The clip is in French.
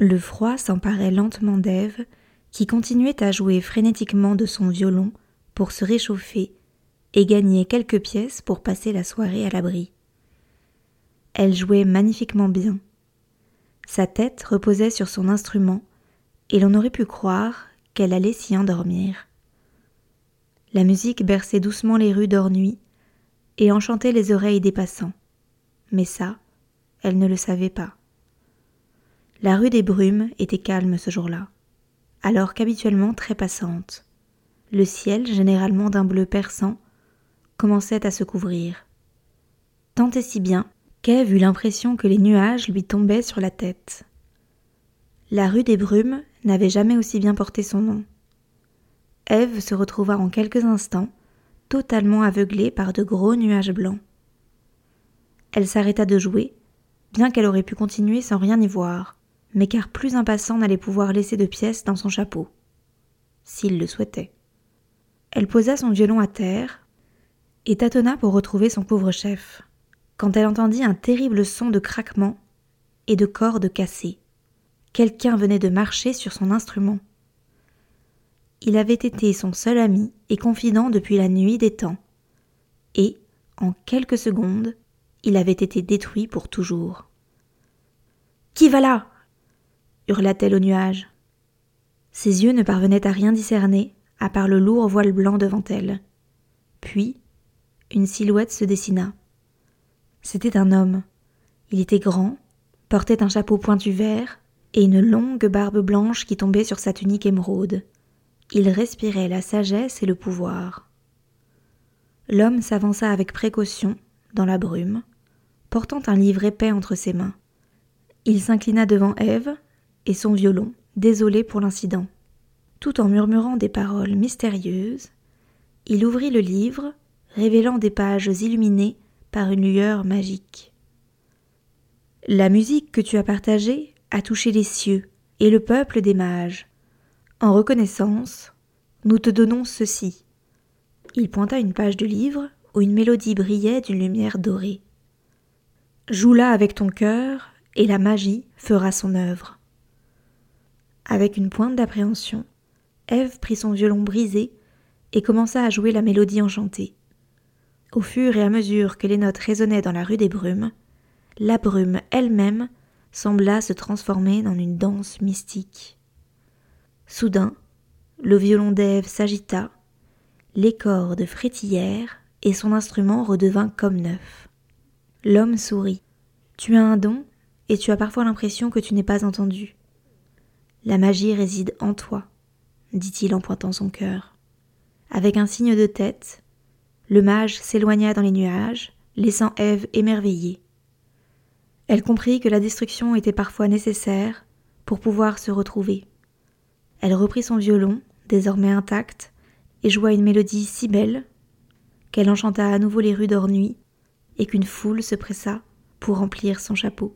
Le froid s'emparait lentement d'Ève, qui continuait à jouer frénétiquement de son violon pour se réchauffer et gagner quelques pièces pour passer la soirée à l'abri. Elle jouait magnifiquement bien. Sa tête reposait sur son instrument, et l'on aurait pu croire qu'elle allait s'y endormir. La musique berçait doucement les rues d'Ornuy et enchantait les oreilles des passants. Mais ça, elle ne le savait pas. La rue des Brumes était calme ce jour-là, alors qu'habituellement très passante. Le ciel, généralement d'un bleu perçant, commençait à se couvrir. Tant et si bien qu'Ève eut l'impression que les nuages lui tombaient sur la tête. La rue des Brumes n'avait jamais aussi bien porté son nom. Ève se retrouva en quelques instants totalement aveuglée par de gros nuages blancs. Elle s'arrêta de jouer, bien qu'elle aurait pu continuer sans rien y voir, mais car plus un passant n'allait pouvoir laisser de pièces dans son chapeau, s'il le souhaitait. Elle posa son violon à terre et tâtonna pour retrouver son pauvre chef, quand elle entendit un terrible son de craquement et de cordes cassées. Quelqu'un venait de marcher sur son instrument. Il avait été son seul ami et confident depuis la nuit des temps, et, en quelques secondes, il avait été détruit pour toujours. Qui va là? Hurla-t-elle au nuage. Ses yeux ne parvenaient à rien discerner, à part le lourd voile blanc devant elle. Puis, une silhouette se dessina. C'était un homme. Il était grand, portait un chapeau pointu vert et une longue barbe blanche qui tombait sur sa tunique émeraude. Il respirait la sagesse et le pouvoir. L'homme s'avança avec précaution, dans la brume, portant un livre épais entre ses mains. Il s'inclina devant Ève, et son violon, désolé pour l'incident. Tout en murmurant des paroles mystérieuses, il ouvrit le livre, révélant des pages illuminées par une lueur magique. La musique que tu as partagée a touché les cieux et le peuple des mages. En reconnaissance, nous te donnons ceci. Il pointa une page de livre où une mélodie brillait d'une lumière dorée. Joue-la avec ton cœur, et la magie fera son œuvre. Avec une pointe d'appréhension, Ève prit son violon brisé et commença à jouer la mélodie enchantée. Au fur et à mesure que les notes résonnaient dans la rue des brumes, la brume elle-même sembla se transformer en une danse mystique. Soudain, le violon d'Ève s'agita, les cordes frétillèrent et son instrument redevint comme neuf. L'homme sourit. Tu as un don et tu as parfois l'impression que tu n'es pas entendu. La magie réside en toi, dit-il en pointant son cœur. Avec un signe de tête, le mage s'éloigna dans les nuages, laissant Ève émerveillée. Elle comprit que la destruction était parfois nécessaire pour pouvoir se retrouver. Elle reprit son violon, désormais intact, et joua une mélodie si belle qu'elle enchanta à nouveau les rues d'Ornuy et qu'une foule se pressa pour remplir son chapeau.